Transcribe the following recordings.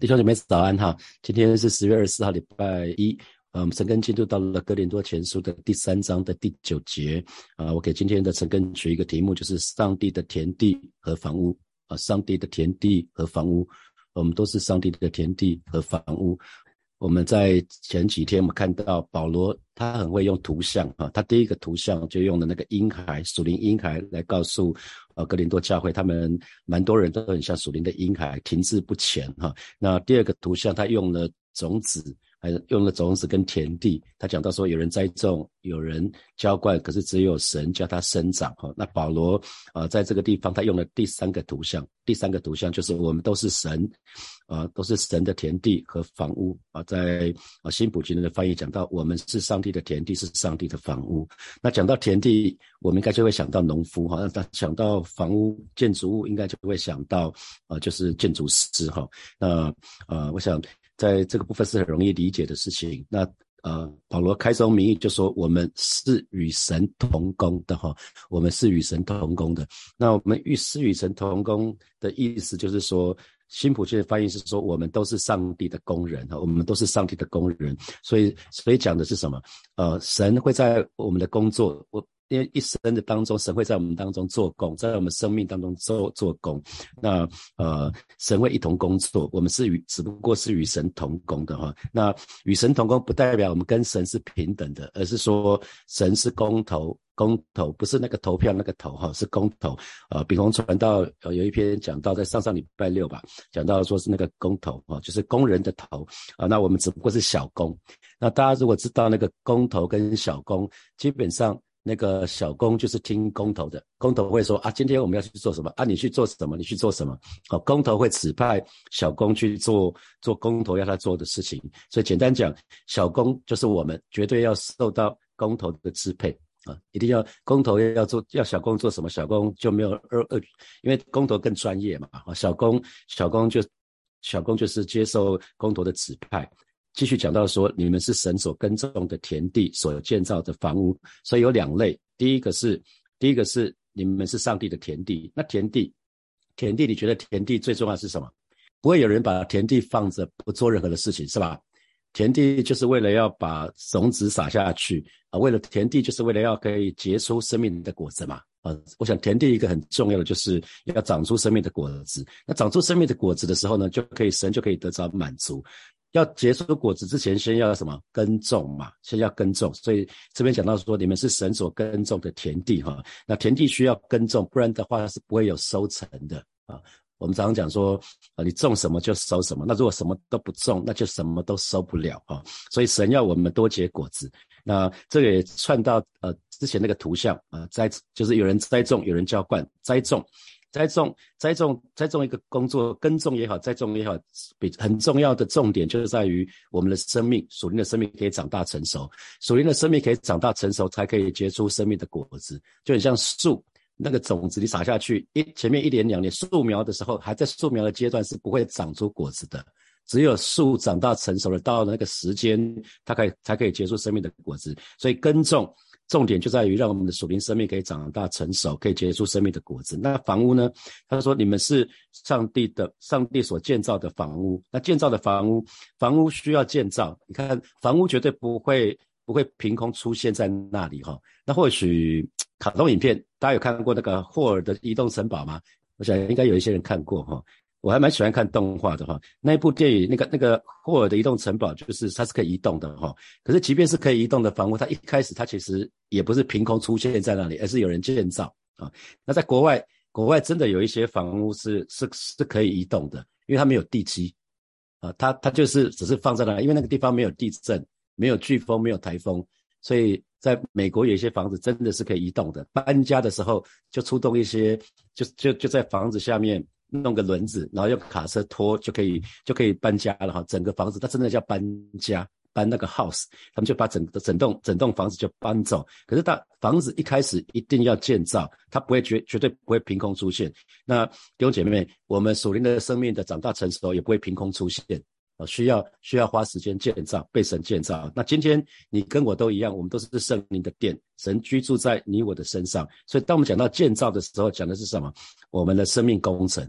弟兄姐妹早安哈！今天是十月二十四号，礼拜一。呃，我们陈根进度到了哥林多前书的第三章的第九节。啊，我给今天的陈根取一个题目，就是上帝的田地和房屋。啊，上帝的田地和房屋，我们都是上帝的田地和房屋。我们在前几天，我们看到保罗他很会用图像啊，他第一个图像就用了那个婴孩，属灵婴孩来告诉呃格林多教会，他们蛮多人都很像属灵的婴孩，停滞不前哈。那第二个图像，他用了种子。还用了种子跟田地，他讲到说，有人栽种，有人浇灌，可是只有神叫它生长。哈，那保罗啊，在这个地方他用了第三个图像，第三个图像就是我们都是神，啊，都是神的田地和房屋啊。在啊新普京的翻译讲到，我们是上帝的田地，是上帝的房屋。那讲到田地，我们应该就会想到农夫哈，那想到房屋建筑物，应该就会想到啊，就是建筑师哈。那呃，我想。在这个部分是很容易理解的事情。那呃，保罗开宗明义就说，我们是与神同工的哈，我们是与神同工的。那我们与是与神同工的意思就是说，新普逊的翻译是说，我们都是上帝的工人哈，我们都是上帝的工人。所以，所以讲的是什么？呃，神会在我们的工作，我。因为一生的当中，神会在我们当中做工，在我们生命当中做做工。那呃，神会一同工作，我们是与只不过是与神同工的哈。那与神同工不代表我们跟神是平等的，而是说神是公头，公头不是那个投票那个头哈，是公头。呃，比方传道呃有一篇讲到在上上礼拜六吧，讲到说是那个公头啊，就是工人的头啊。那我们只不过是小工。那大家如果知道那个公头跟小工，基本上。那个小工就是听工头的，工头会说啊，今天我们要去做什么啊？你去做什么？你去做什么？好，工头会指派小工去做做工头要他做的事情。所以简单讲，小工就是我们绝对要受到工头的支配啊，一定要工头要做要小工做什么，小工就没有二二，因为工头更专业嘛啊，小工小工就小工就是接受工头的指派。继续讲到说，你们是神所耕种的田地，所建造的房屋。所以有两类，第一个是，第一个是你们是上帝的田地。那田地，田地，你觉得田地最重要是什么？不会有人把田地放着不做任何的事情，是吧？田地就是为了要把种子撒下去啊，为了田地就是为了要可以结出生命的果子嘛。啊，我想田地一个很重要的就是要长出生命的果子。那长出生命的果子的时候呢，就可以神就可以得着满足。要结出果子之前，先要什么耕种嘛？先要耕种，所以这边讲到说，你们是神所耕种的田地哈。那田地需要耕种，不然的话是不会有收成的啊。我们常常讲说，啊，你种什么就收什么。那如果什么都不种，那就什么都收不了啊。所以神要我们多结果子。那这个也串到呃之前那个图像啊，栽就是有人栽种，有人浇灌，栽种。栽种、栽种、栽种一个工作，耕种也好，栽种也好，比很重要的重点就是在于我们的生命，属灵的生命可以长大成熟，属灵的生命可以长大成熟，才可以结出生命的果子。就很像树，那个种子你撒下去，一前面一年两年，树苗的时候还在树苗的阶段是不会长出果子的，只有树长大成熟了，到了那个时间，它可以才可以结出生命的果子。所以耕种。重点就在于让我们的属灵生命可以长大成熟，可以结出生命的果子。那房屋呢？他说：“你们是上帝的，上帝所建造的房屋。那建造的房屋，房屋需要建造。你看，房屋绝对不会不会凭空出现在那里哈。那或许卡通影片，大家有看过那个霍尔的移动城堡吗？我想应该有一些人看过哈。”我还蛮喜欢看动画的哈，那一部电影，那个那个霍尔的移动城堡，就是它是可以移动的哈。可是即便是可以移动的房屋，它一开始它其实也不是凭空出现在那里，而是有人建造啊。那在国外，国外真的有一些房屋是是是可以移动的，因为它没有地基啊，它它就是只是放在那，因为那个地方没有地震、没有飓风、没有台风，所以在美国有一些房子真的是可以移动的。搬家的时候就出动一些，就就就在房子下面。弄个轮子，然后用卡车拖就可以，就可以搬家了哈。整个房子，它真的叫搬家，搬那个 house，他们就把整个整栋整栋房子就搬走。可是，大房子一开始一定要建造，它不会绝绝对不会凭空出现。那弟兄姐妹，我们属灵的生命的长大成熟也不会凭空出现啊，需要需要花时间建造，被神建造。那今天你跟我都一样，我们都是圣灵的殿，神居住在你我的身上。所以，当我们讲到建造的时候，讲的是什么？我们的生命工程。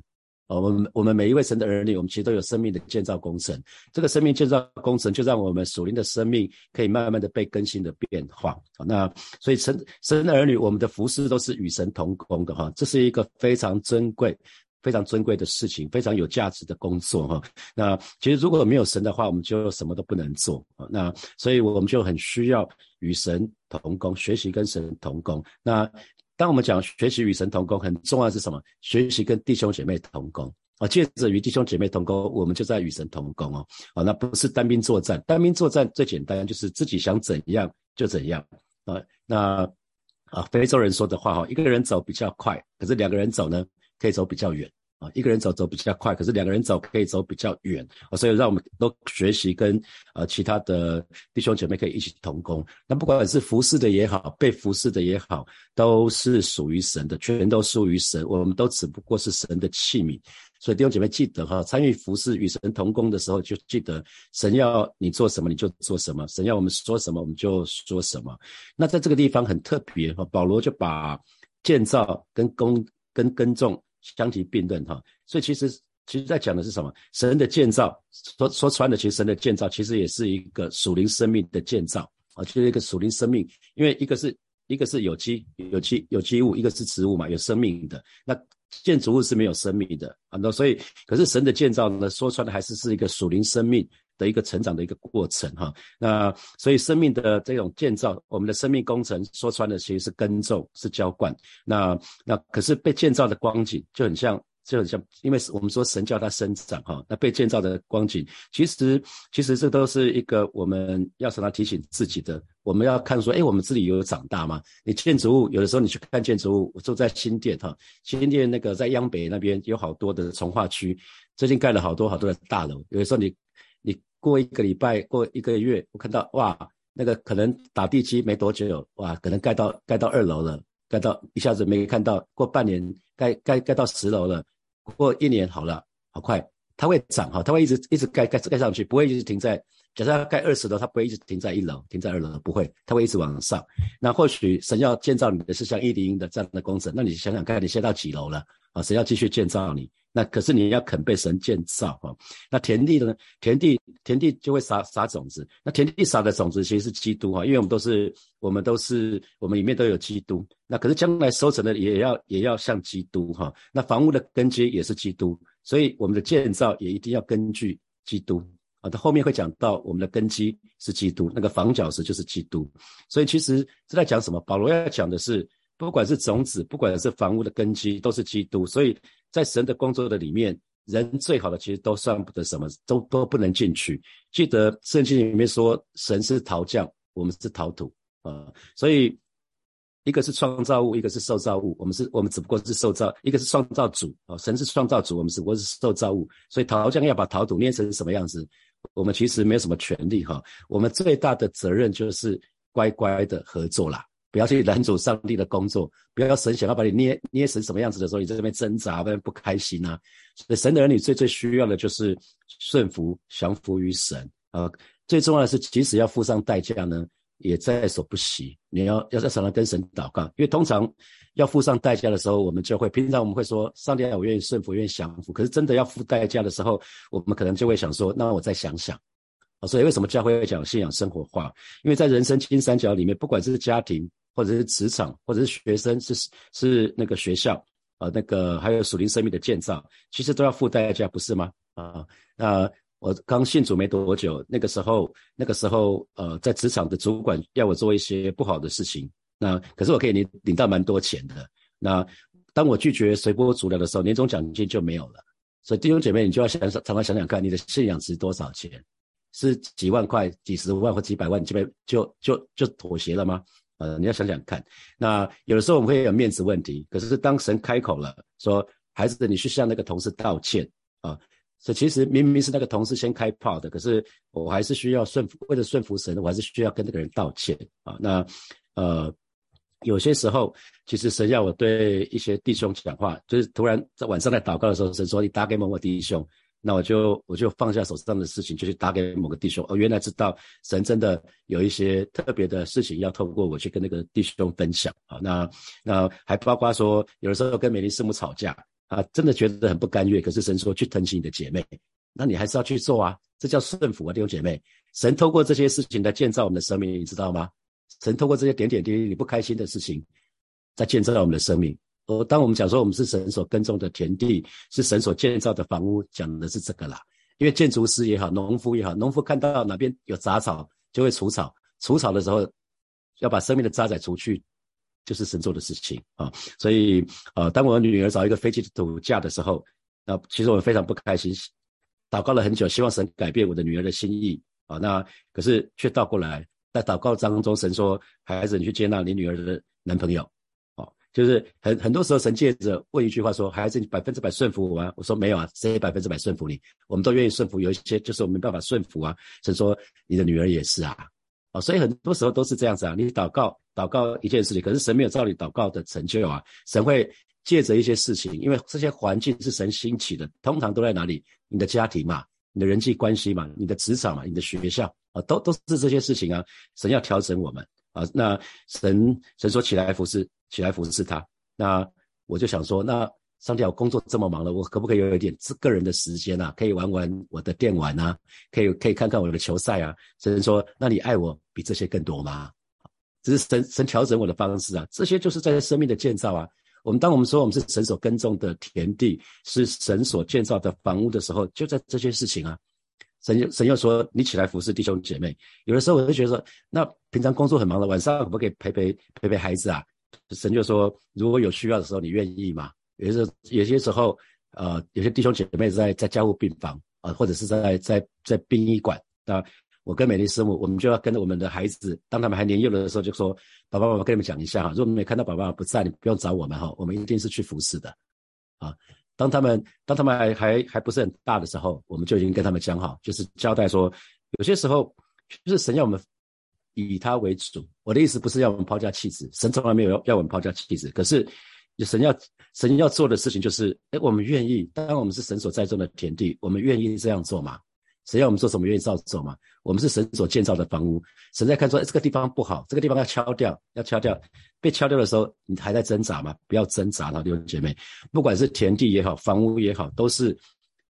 我们我们每一位神的儿女，我们其实都有生命的建造工程。这个生命建造工程，就让我们属灵的生命可以慢慢的被更新的变化。那所以神神的儿女，我们的服饰都是与神同工的哈，这是一个非常珍贵、非常尊贵的事情，非常有价值的工作哈。那其实如果没有神的话，我们就什么都不能做。那所以我们就很需要与神同工，学习跟神同工。那当我们讲学习与神同工，很重要是什么？学习跟弟兄姐妹同工啊，借着与弟兄姐妹同工，我们就在与神同工哦。啊，那不是单兵作战，单兵作战最简单就是自己想怎样就怎样啊。那啊，非洲人说的话哈，一个人走比较快，可是两个人走呢，可以走比较远。啊，一个人走走比较快，可是两个人走可以走比较远啊，所以让我们都学习跟呃其他的弟兄姐妹可以一起同工。那不管是服侍的也好，被服侍的也好，都是属于神的，全都属于神。我们都只不过是神的器皿。所以弟兄姐妹记得哈，参与服侍与神同工的时候，就记得神要你做什么你就做什么，神要我们说什么我们就说什么。那在这个地方很特别哈，保罗就把建造跟工跟耕种。相提并论哈，所以其实其实在讲的是什么？神的建造，说说穿的，其实神的建造其实也是一个属灵生命的建造啊，就是一个属灵生命。因为一个是一个是有机有机有机物，一个是植物嘛，有生命的。那建筑物是没有生命的啊，那所以可是神的建造呢，说穿的还是是一个属灵生命。的一个成长的一个过程哈，那所以生命的这种建造，我们的生命工程说穿了其实是耕种是浇灌，那那可是被建造的光景就很像就很像，因为我们说神叫它生长哈，那被建造的光景其实其实这都是一个我们要常常提醒自己的，我们要看说，哎，我们自己有长大吗？你建筑物有的时候你去看建筑物，我住在新店哈，新店那个在央北那边有好多的从化区，最近盖了好多好多的大楼，有的时候你。过一个礼拜，过一个月，我看到哇，那个可能打地基没多久，哇，可能盖到盖到二楼了，盖到一下子没看到，过半年盖盖盖到十楼了，过一年好了，好快，它会涨哈，它会一直一直盖盖盖上去，不会一直停在，假设要盖二十楼，它不会一直停在一楼，停在二楼不会，它会一直往上。那或许神要建造你的是像一零一的这样的工程，那你想想看，你现在到几楼了啊？神要继续建造你？那可是你要肯被神建造哈，那田地呢？田地田地就会撒撒种子，那田地撒的种子其实是基督哈，因为我们都是我们都是我们里面都有基督。那可是将来收成的也要也要像基督哈，那房屋的根基也是基督，所以我们的建造也一定要根据基督啊。它后面会讲到我们的根基是基督，那个房角石就是基督。所以其实是在讲什么？保罗要讲的是，不管是种子，不管是房屋的根基，都是基督。所以。在神的工作的里面，人最好的其实都算不得什么，都都不能进去。记得圣经里面说，神是陶匠，我们是陶土啊。所以一个是创造物，一个是受造物。我们是，我们只不过是受造，一个是创造主啊。神是创造主，我们只不过是受造物。所以陶匠要把陶土捏成什么样子，我们其实没有什么权利哈。我们最大的责任就是乖乖的合作啦。不要去拦阻上帝的工作，不要神想要把你捏捏成什么样子的时候，你在这边挣扎，不然不开心啊。所以神的儿女最最需要的就是顺服、降服于神啊。最重要的是，即使要付上代价呢，也在所不惜。你要要在常常跟神祷告，因为通常要付上代价的时候，我们就会平常我们会说，上帝我愿意顺服，愿意降服。可是真的要付代价的时候，我们可能就会想说，那我再想想啊。所以为什么教会会讲信仰生活化？因为在人生金三角里面，不管是家庭。或者是职场，或者是学生，是是那个学校呃，那个还有属灵生命的建造，其实都要付代价，不是吗？啊，那我刚信主没多久，那个时候，那个时候，呃，在职场的主管要我做一些不好的事情，那可是我可以领领到蛮多钱的。那当我拒绝随波逐流的时候，年终奖金就没有了。所以弟兄姐妹，你就要想想，常常想想看，你的信仰值多少钱？是几万块、几十万或几百万，你这边就就就妥协了吗？呃，你要想想看，那有的时候我们会有面子问题，可是当神开口了，说孩子，你去向那个同事道歉啊，所以其实明明是那个同事先开炮的，可是我还是需要顺服，为了顺服神，我还是需要跟那个人道歉啊。那呃，有些时候其实神要我对一些弟兄讲话，就是突然在晚上在祷告的时候，神说你打给某某弟兄。那我就我就放下手上的事情，就去打给某个弟兄。哦，原来知道神真的有一些特别的事情要透过我去跟那个弟兄分享啊。那那还包括说，有的时候跟美丽师母吵架啊，真的觉得很不甘愿。可是神说去疼惜你的姐妹，那你还是要去做啊，这叫顺服啊，弟兄姐妹。神透过这些事情来建造我们的生命，你知道吗？神透过这些点点滴滴你不开心的事情，在建造我们的生命。哦，当我们讲说我们是神所耕种的田地，是神所建造的房屋，讲的是这个啦。因为建筑师也好，农夫也好，农夫看到哪边有杂草就会除草，除草的时候要把生命的渣滓除去，就是神做的事情啊。所以，呃，当我女儿找一个飞机土嫁的时候，那其实我非常不开心，祷告了很久，希望神改变我的女儿的心意啊。那可是却倒过来，在祷告当中，神说：“孩子，你去接纳你女儿的男朋友。”就是很很多时候，神借着问一句话说：“孩子，你百分之百顺服我吗？”我说：“没有啊，谁百分之百顺服你？我们都愿意顺服，有一些就是我没办法顺服啊。”神说：“你的女儿也是啊，啊，所以很多时候都是这样子啊。你祷告祷告一件事情，可是神没有照你祷告的成就啊。神会借着一些事情，因为这些环境是神兴起的，通常都在哪里？你的家庭嘛，你的人际关系嘛，你的职场嘛，你的学校啊，都都是这些事情啊。神要调整我们啊。那神神说起来服侍。起来服侍他，那我就想说，那上帝，我工作这么忙了，我可不可以有一点自个人的时间啊？可以玩玩我的电玩啊，可以可以看看我的球赛啊。神说，那你爱我比这些更多吗？这是神神调整我的方式啊。这些就是在生命的建造啊。我们当我们说我们是神所耕种的田地，是神所建造的房屋的时候，就在这些事情啊。神神又说，你起来服侍弟兄姐妹。有的时候我就觉得说，那平常工作很忙了，晚上可不可以陪陪陪陪孩子啊？神就说：“如果有需要的时候，你愿意吗？有些有些时候，呃，有些弟兄姐妹在在家务病房啊，或者是在在在殡仪馆啊我跟美丽师母，我们就要跟着我们的孩子，当他们还年幼的时候，就说：爸爸妈妈跟你们讲一下哈，如果你没看到爸爸妈妈不在，你不用找我们哈，我们一定是去服侍的啊。当他们当他们还还还不是很大的时候，我们就已经跟他们讲好，就是交代说，有些时候就是神要我们。”以他为主，我的意思不是要我们抛家弃子，神从来没有要要我们抛家弃子。可是神要神要做的事情就是，哎，我们愿意，当然我们是神所栽种的田地，我们愿意这样做吗？谁要我们做什么，愿意照做吗？我们是神所建造的房屋，神在看说，哎这个地方不好，这个地方要敲掉，要敲掉。被敲掉的时候，你还在挣扎吗？不要挣扎了，弟兄姐妹，不管是田地也好，房屋也好，都是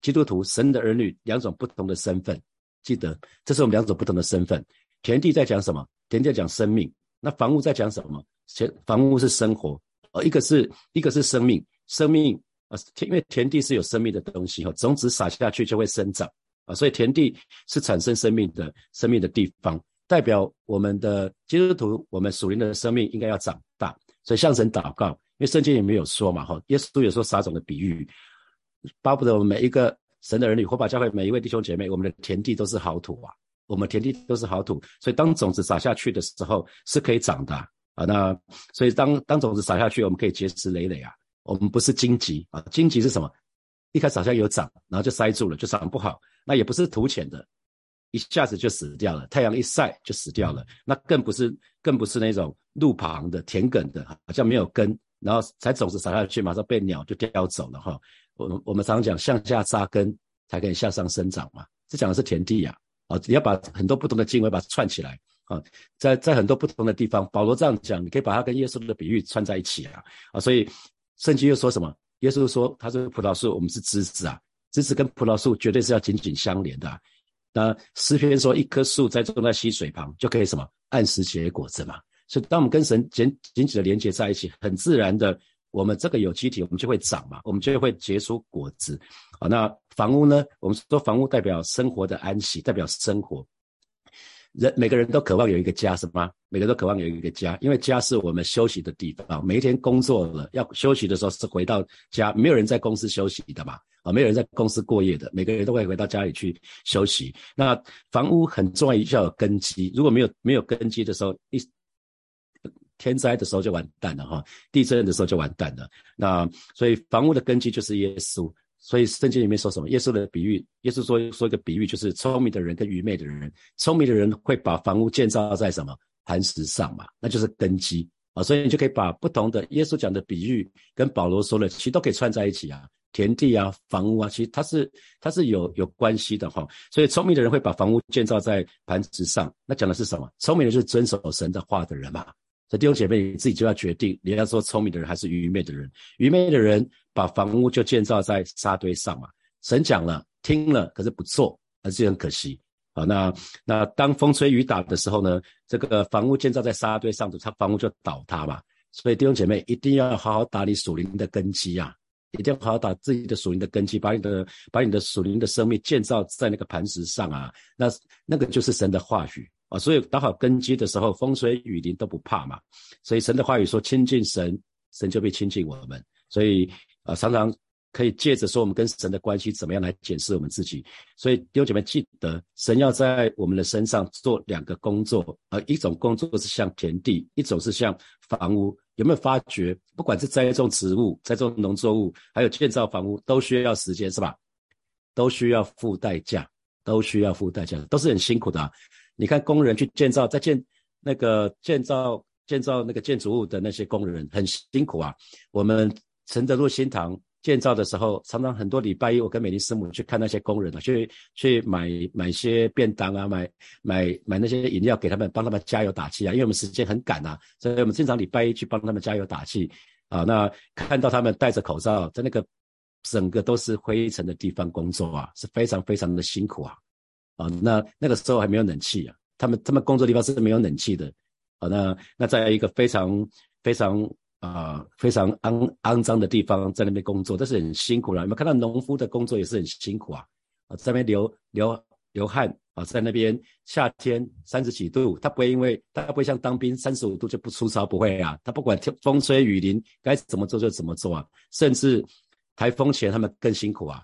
基督徒神的儿女两种不同的身份。记得，这是我们两种不同的身份。田地在讲什么？田地在讲生命。那房屋在讲什么？前房屋是生活，呃，一个是一个是生命，生命啊，因为田地是有生命的东西哈，种子撒下去就会生长啊，所以田地是产生生命的生命的地方，代表我们的基督徒，我们属灵的生命应该要长大，所以向神祷告，因为圣经也没有说嘛哈，耶稣有说撒种的比喻，巴不得我们每一个神的儿女，或把教会每一位弟兄姐妹，我们的田地都是好土啊。我们田地都是好土，所以当种子撒下去的时候是可以长的啊。那所以当当种子撒下去，我们可以结实累累啊。我们不是荆棘啊，荆棘是什么？一开始好像有长，然后就塞住了，就长不好。那也不是土浅的，一下子就死掉了。太阳一晒就死掉了。那更不是更不是那种路旁的田埂的，好像没有根，然后才种子撒下去，马上被鸟就叼走了哈。我我们常讲向下扎根才可以向上生长嘛，这讲的是田地呀。啊，你要把很多不同的经文把它串起来啊，在在很多不同的地方，保罗这样讲，你可以把它跟耶稣的比喻串在一起啊啊，所以圣经又说什么？耶稣说他是葡萄树，我们是枝子啊，枝子跟葡萄树绝对是要紧紧相连的。那诗篇说一棵树在种在溪水旁，就可以什么按时结果子嘛。所以当我们跟神紧紧紧的连接在一起，很自然的，我们这个有机体我们就会长嘛，我们就会结出果子。好，那房屋呢？我们说房屋代表生活的安息，代表生活。人每个人都渴望有一个家，是吗？每个人都渴望有一个家，因为家是我们休息的地方。每一天工作了要休息的时候是回到家，没有人在公司休息的嘛？啊，没有人在公司过夜的，每个人都会回到家里去休息。那房屋很重要，要有根基。如果没有没有根基的时候，一天灾的时候就完蛋了哈，地震的时候就完蛋了。那所以房屋的根基就是耶稣。所以圣经里面说什么？耶稣的比喻，耶稣说说一个比喻，就是聪明的人跟愚昧的人。聪明的人会把房屋建造在什么磐石上嘛？那就是根基啊。所以你就可以把不同的耶稣讲的比喻跟保罗说的，其实都可以串在一起啊。田地啊，房屋啊，其实它是它是有有关系的哈。所以聪明的人会把房屋建造在磐石上，那讲的是什么？聪明的就是遵守神的话的人嘛。所以弟兄姐妹，你自己就要决定，你要做聪明的人还是愚昧的人。愚昧的人把房屋就建造在沙堆上嘛。神讲了，听了，可是不做，那就很可惜。好，那那当风吹雨打的时候呢，这个房屋建造在沙堆上的，它房屋就倒塌嘛。所以弟兄姐妹一定要好好打理属灵的根基啊，一定要好好打自己的属灵的根基，把你的把你的属灵的生命建造在那个磐石上啊。那那个就是神的话语。啊，所以打好根基的时候，风吹雨淋都不怕嘛。所以神的话语说，亲近神，神就会亲近我们。所以啊，常常可以借着说我们跟神的关系怎么样来检视我们自己。所以弟兄姐妹记得，神要在我们的身上做两个工作，啊一种工作是像田地，一种是像房屋。有没有发觉，不管是栽种植物、栽种农作物，还有建造房屋，都需要时间，是吧？都需要付代价，都需要付代价，都是很辛苦的啊。你看工人去建造，在建那个建造建造那个建筑物的那些工人很辛苦啊。我们承德路新堂建造的时候，常常很多礼拜一，我跟美丽师母去看那些工人啊，去去买买些便当啊，买买买那些饮料给他们，帮他们加油打气啊。因为我们时间很赶啊，所以我们经常礼拜一去帮他们加油打气啊。那看到他们戴着口罩，在那个整个都是灰尘的地方工作啊，是非常非常的辛苦啊。啊，那那个时候还没有冷气啊，他们他们工作地方是没有冷气的，啊，那那在一个非常非常啊非常肮肮脏的地方在那边工作，但是很辛苦了。有没有看到农夫的工作也是很辛苦啊？啊，在那边流流流汗啊，在那边夏天三十几度，他不会因为他不会像当兵三十五度就不出操，不会啊，他不管天风吹雨淋该怎么做就怎么做啊，甚至台风前他们更辛苦啊，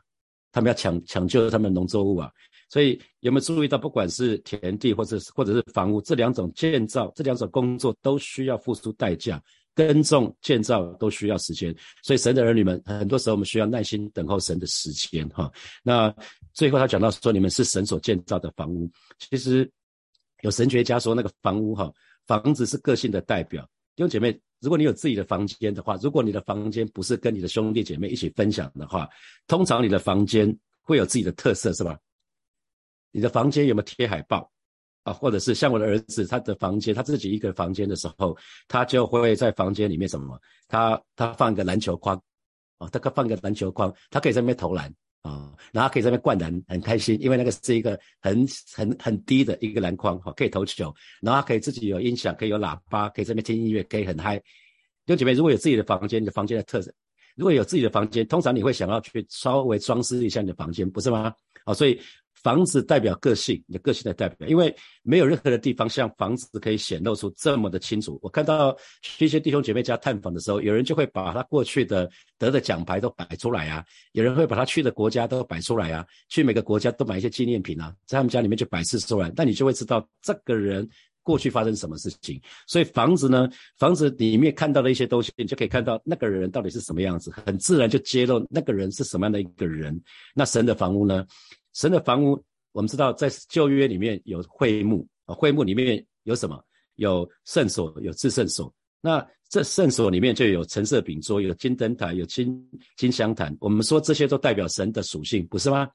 他们要抢抢救他们农作物啊。所以有没有注意到，不管是田地或者是或者是房屋，这两种建造这两种工作都需要付出代价，耕种建造都需要时间。所以神的儿女们，很多时候我们需要耐心等候神的时间哈。那最后他讲到说，你们是神所建造的房屋。其实有神学家说，那个房屋哈，房子是个性的代表。弟兄姐妹，如果你有自己的房间的话，如果你的房间不是跟你的兄弟姐妹一起分享的话，通常你的房间会有自己的特色，是吧？你的房间有没有贴海报啊？或者是像我的儿子，他的房间他自己一个房间的时候，他就会在房间里面什么？他他放一个篮球框啊，他可放个篮球框，他可以在那边投篮啊，然后可以在那边灌篮，很开心，因为那个是一个很很很低的一个篮筐哈，可以投球，然后可以自己有音响，可以有喇叭，可以在那边听音乐，可以很嗨。有姐妹，如果有自己的房间，你的房间的特色，如果有自己的房间，通常你会想要去稍微装饰一下你的房间，不是吗？啊，所以。房子代表个性，你的个性的代表，因为没有任何的地方像房子可以显露出这么的清楚。我看到去一些弟兄姐妹家探访的时候，有人就会把他过去的得的奖牌都摆出来啊，有人会把他去的国家都摆出来啊，去每个国家都买一些纪念品啊，在他们家里面就摆设出来，那你就会知道这个人过去发生什么事情。所以房子呢，房子里面看到的一些东西，你就可以看到那个人到底是什么样子，很自然就揭露那个人是什么样的一个人。那神的房屋呢？神的房屋，我们知道在旧约里面有会幕啊，会幕里面有什么？有圣所，有至圣所。那这圣所里面就有橙色饼桌，有金灯台，有金金香坛。我们说这些都代表神的属性，不是吗？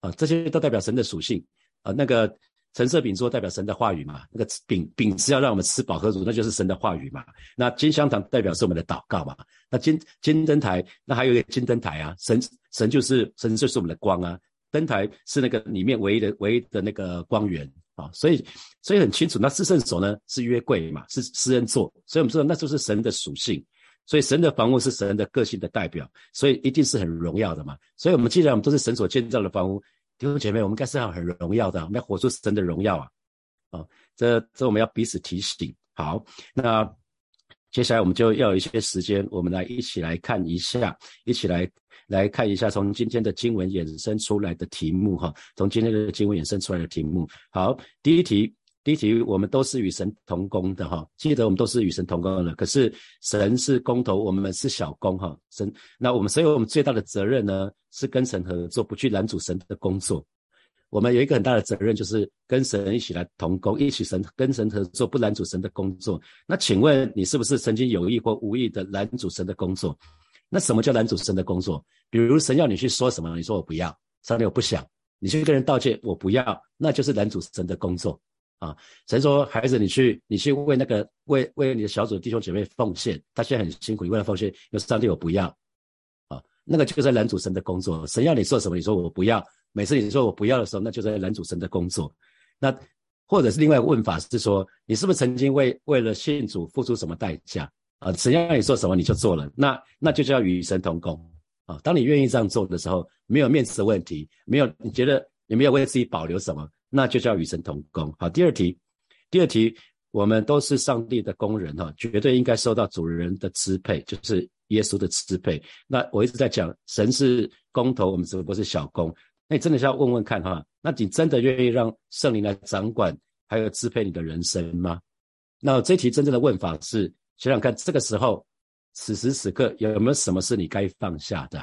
啊，这些都代表神的属性啊。那个橙色饼桌代表神的话语嘛，那个饼饼是要让我们吃饱喝足，那就是神的话语嘛。那金香坛代表是我们的祷告嘛。那金金灯台，那还有一个金灯台啊，神神就是神就是我们的光啊。灯台是那个里面唯一的唯一的那个光源啊，所以所以很清楚，那四圣所呢是约柜嘛，是私人座，所以我们知道那就是神的属性，所以神的房屋是神的个性的代表，所以一定是很荣耀的嘛。所以我们既然我们都是神所建造的房屋，弟兄姐妹，我们该是要很荣耀的，我们要活出神的荣耀啊！啊，这这我们要彼此提醒。好，那接下来我们就要有一些时间，我们来一起来看一下，一起来。来看一下从今天的经文衍生出来的题目哈，从今天的经文衍生出来的题目。好，第一题，第一题，我们都是与神同工的哈，记得我们都是与神同工的。可是神是工头，我们是小工哈。神，那我们所以我们最大的责任呢，是跟神合作，不去拦阻神的工作。我们有一个很大的责任，就是跟神一起来同工，一起神跟神合作，不拦阻神的工作。那请问你是不是曾经有意或无意的拦阻神的工作？那什么叫拦阻神的工作？比如神要你去说什么，你说我不要，上帝我不想，你去跟人道歉，我不要，那就是拦阻神的工作啊。神说，孩子，你去，你去为那个为为你的小组弟兄姐妹奉献，他现在很辛苦，你为了奉献，有上帝我不要啊，那个就是拦阻神的工作。神要你做什么，你说我不要。每次你说我不要的时候，那就在拦阻神的工作。那或者是另外一个问法是说，你是不是曾经为为了信主付出什么代价啊？神要你做什么你就做了，那那就叫与神同工啊。当你愿意这样做的时候，没有面子的问题，没有你觉得你没有为自己保留什么，那就叫与神同工。好，第二题，第二题，我们都是上帝的工人哈，绝对应该受到主人的支配，就是耶稣的支配。那我一直在讲，神是工头，我们只不过是小工。那你真的是要问问看哈，那你真的愿意让圣灵来掌管，还有支配你的人生吗？那这题真正的问法是，想想看，这个时候，此时此刻有没有什么是你该放下的？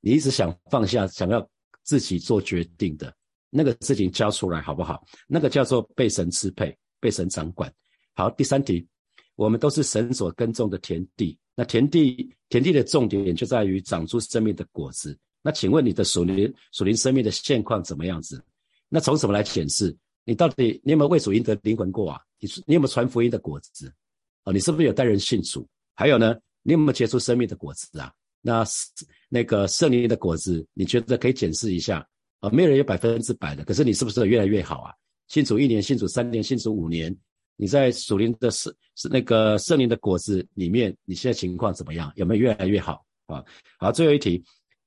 你一直想放下，想要自己做决定的那个事情交出来好不好？那个叫做被神支配，被神掌管。好，第三题，我们都是神所耕种的田地，那田地田地的重点就在于长出生命的果子。那请问你的属灵属灵生命的现况怎么样子？那从什么来显示你到底你有没有为主赢得灵魂过啊？你你有没有传福音的果子啊？你是不是有带人信主？还有呢，你有没有结出生命的果子啊？那那个圣灵的果子，你觉得可以检视一下啊？没有人有百分之百的，可是你是不是越来越好啊？信主一年，信主三年，信主五年，你在属灵的圣是那个圣灵的果子里面，你现在情况怎么样？有没有越来越好啊？好，最后一题。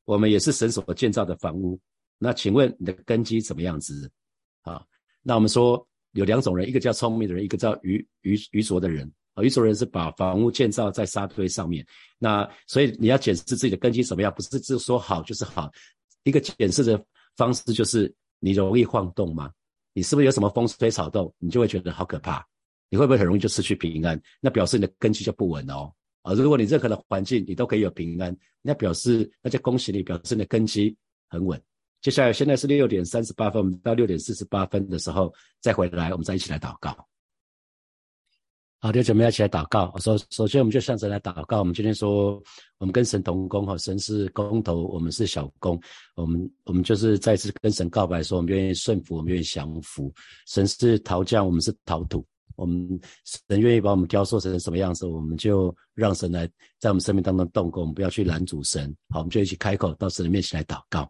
我们也是神所建造的房屋，那请问你的根基怎么样子？啊，那我们说有两种人，一个叫聪明的人，一个叫愚愚愚拙的人。愚拙人是把房屋建造在沙堆上面，那所以你要检视自己的根基怎么样，不是只说好就是好。一个检视的方式就是你容易晃动吗？你是不是有什么风吹草动，你就会觉得好可怕？你会不会很容易就失去平安？那表示你的根基就不稳哦。啊，如果你任何的环境你都可以有平安，那表示那就恭喜你，表示你的根基很稳。接下来现在是六点三十八分，到六点四十八分的时候再回来，我们再一起来祷告。好，弟兄们要起来祷告。首首先我们就向神来祷告。我们今天说，我们跟神同工哈，神是工头，我们是小工。我们我们就是再次跟神告白说，我们愿意顺服，我们愿意降服。神是陶匠，我们是陶土。我们神愿意把我们雕塑成什么样子，我们就让神来在我们生命当中动工，我们不要去拦阻神。好，我们就一起开口到神的面前来祷告，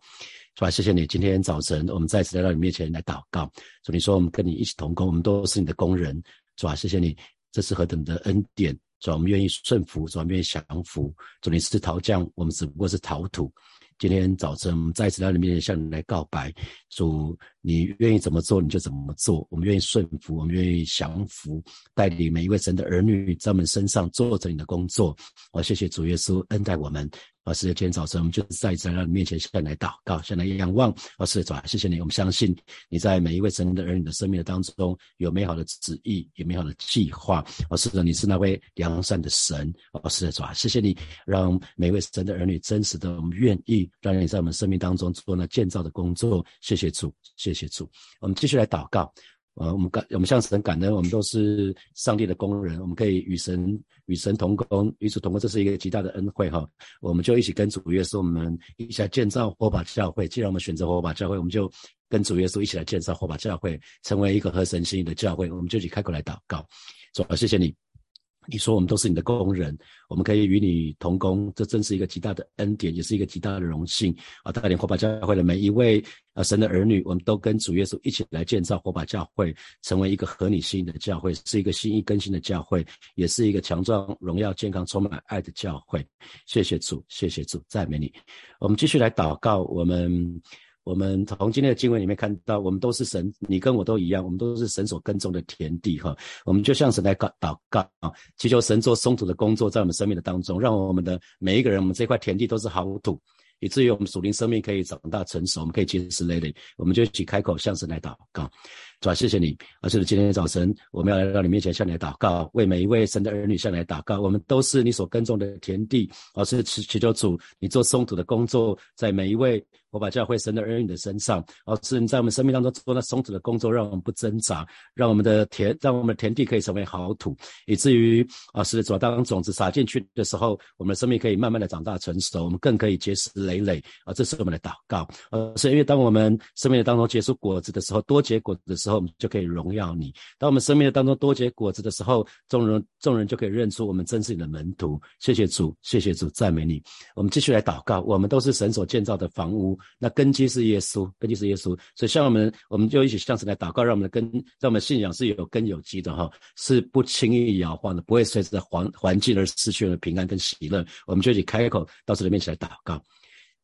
是吧？谢谢你，今天早晨我们再次来到你面前来祷告。主，你说我们跟你一起同工，我们都是你的工人，是吧？谢谢你，这是何等的恩典，主，我们愿意顺服，主，我们愿意降服。主，你是陶匠，我们只不过是陶土。今天早晨，我们再次来到你面前，向你来告白，主，你愿意怎么做，你就怎么做。我们愿意顺服，我们愿意降服，带领每一位神的儿女在我们身上做着你的工作。我谢谢主耶稣恩待我们。啊，是的，今天早晨我们就再一次来到你面前，向来祷告，向来仰望。啊，是的，主啊，谢谢你，我们相信你在每一位神的儿女的生命当中有美好的旨意，有美好的计划。啊，是的，你是那位良善的神。啊，是的，主啊，谢谢你，让每一位神的儿女真实的，我们愿意让你在我们生命当中做那建造的工作。谢谢谢主，谢谢主。我们继续来祷告。呃，我们感我们向神感恩，我们都是上帝的工人，我们可以与神与神同工，与主同工，这是一个极大的恩惠哈。我们就一起跟主耶稣，我们一起来建造火把教会。既然我们选择火把教会，我们就跟主耶稣一起来建造火把教会，成为一个合神心意的教会。我们就一起开口来祷告，主啊，谢谢你。你说我们都是你的工人，我们可以与你同工，这真是一个极大的恩典，也是一个极大的荣幸啊！带领火把教会的每一位啊神的儿女，我们都跟主耶稣一起来建造火把教会，成为一个合你心意的教会，是一个心意更新的教会，也是一个强壮、荣耀、健康、充满爱的教会。谢谢主，谢谢主，赞美你。我们继续来祷告，我们。我们从今天的经文里面看到，我们都是神，你跟我都一样，我们都是神所耕种的田地哈。我们就向神来告祷告啊，祈求神做松土的工作，在我们生命的当中，让我们的每一个人，我们这块田地都是好土，以至于我们属灵生命可以长大成熟，我们可以结实累累。我们就一起开口向神来祷告。主啊，谢谢你！而是今天早晨，我们要来到你面前向你来祷告，为每一位神的儿女向你来祷告。我们都是你所耕种的田地，而是祈祈求主，你做松土的工作，在每一位我把教会神的儿女的身上，而是你在我们生命当中做那松土的工作，让我们不挣扎，让我们的田，让我们的田地可以成为好土，以至于啊，是主当种子撒进去的时候，我们的生命可以慢慢的长大成熟，我们更可以结实累累啊！这是我们的祷告。呃，是因为当我们生命当中结出果子的时候，多结果子的时候。时候，我们就可以荣耀你；当我们生命的当中多结果子的时候，众人众人就可以认出我们真是你的门徒。谢谢主，谢谢主，赞美你。我们继续来祷告。我们都是神所建造的房屋，那根基是耶稣，根基是耶稣。所以，像我们，我们就一起向神来祷告，让我们的根，让我们信仰是有根有基的哈，是不轻易摇晃的，不会随着环环境而失去了平安跟喜乐。我们就一起开口到神的面前来祷告。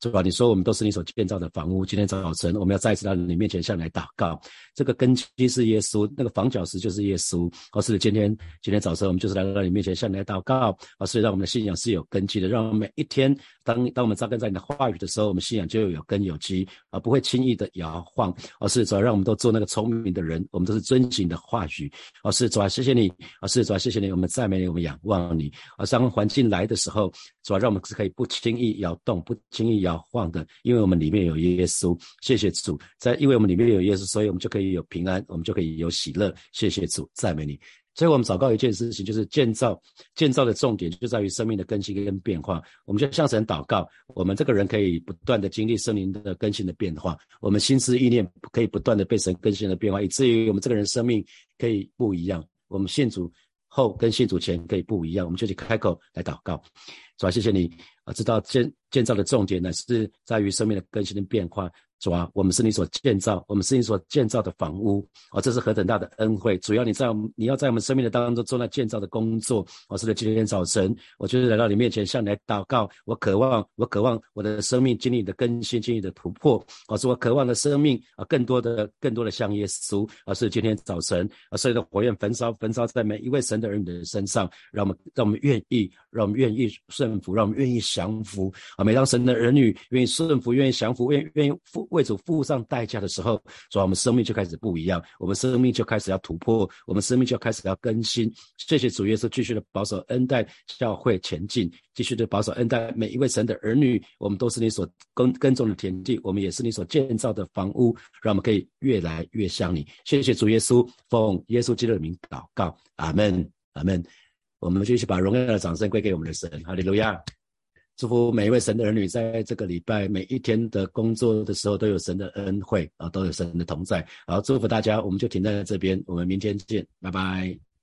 是吧？你说我们都是你所建造的房屋。今天早晨，我们要再一次到你面前向你来祷告。这个根基是耶稣，那个房角石就是耶稣。哦是今天，今天早晨我们就是来到你面前向你来祷告。哦，所以让我们的信仰是有根基的，让我们每一天，当当我们扎根在你的话语的时候，我们信仰就有根有基，而不会轻易的摇晃。而是主要让我们都做那个聪明的人，我们都是遵循的话语。而是主要，谢谢你。而是主要，谢谢你。我们赞美你，我们仰望你。而当环境来的时候，主要让我们是可以不轻易摇动，不轻易摇。晃的，因为我们里面有耶稣，谢谢主，在因为我们里面有耶稣，所以我们就可以有平安，我们就可以有喜乐，谢谢主，赞美你。所以我们祷告一件事情，就是建造，建造的重点就在于生命的更新跟变化。我们就向神祷告，我们这个人可以不断的经历生命的更新的变化，我们心思意念可以不断的被神更新的变化，以至于我们这个人生命可以不一样。我们信主后跟信主前可以不一样，我们就去开口来祷告。主啊，谢谢你啊！知道建建造的重点呢，是在于生命的更新的变化。主啊，我们是你所建造，我们是你所建造的房屋哦，这是何等大的恩惠！主要你在我们，你要在我们生命的当中做那建造的工作。我是在今天早晨，我就是来到你面前向你来祷告。我渴望，我渴望我的生命经历的更新，经历的突破。我是我渴望的生命啊，更多的、更多的像耶稣。而是今天早晨啊，所有的火焰焚烧，焚烧在每一位神的儿女的身上，让我们，让我们愿意，让我们愿意顺服，让我们愿意降服啊！每当神的儿女愿意顺服、愿意降服、愿愿意服。为主付上代价的时候，所以我们生命就开始不一样，我们生命就开始要突破，我们生命就开始要更新。谢谢主耶稣继续的保守恩待教会前进，继续的保守恩待每一位神的儿女。我们都是你所耕耕种的田地，我们也是你所建造的房屋，让我们可以越来越像你。谢谢主耶稣，奉耶稣基督的名祷告，阿门，阿门。我们继续把荣耀的掌声归给我们的神，哈利路亚。祝福每一位神的儿女，在这个礼拜每一天的工作的时候，都有神的恩惠啊，都有神的同在。好，祝福大家，我们就停在这边，我们明天见，拜拜。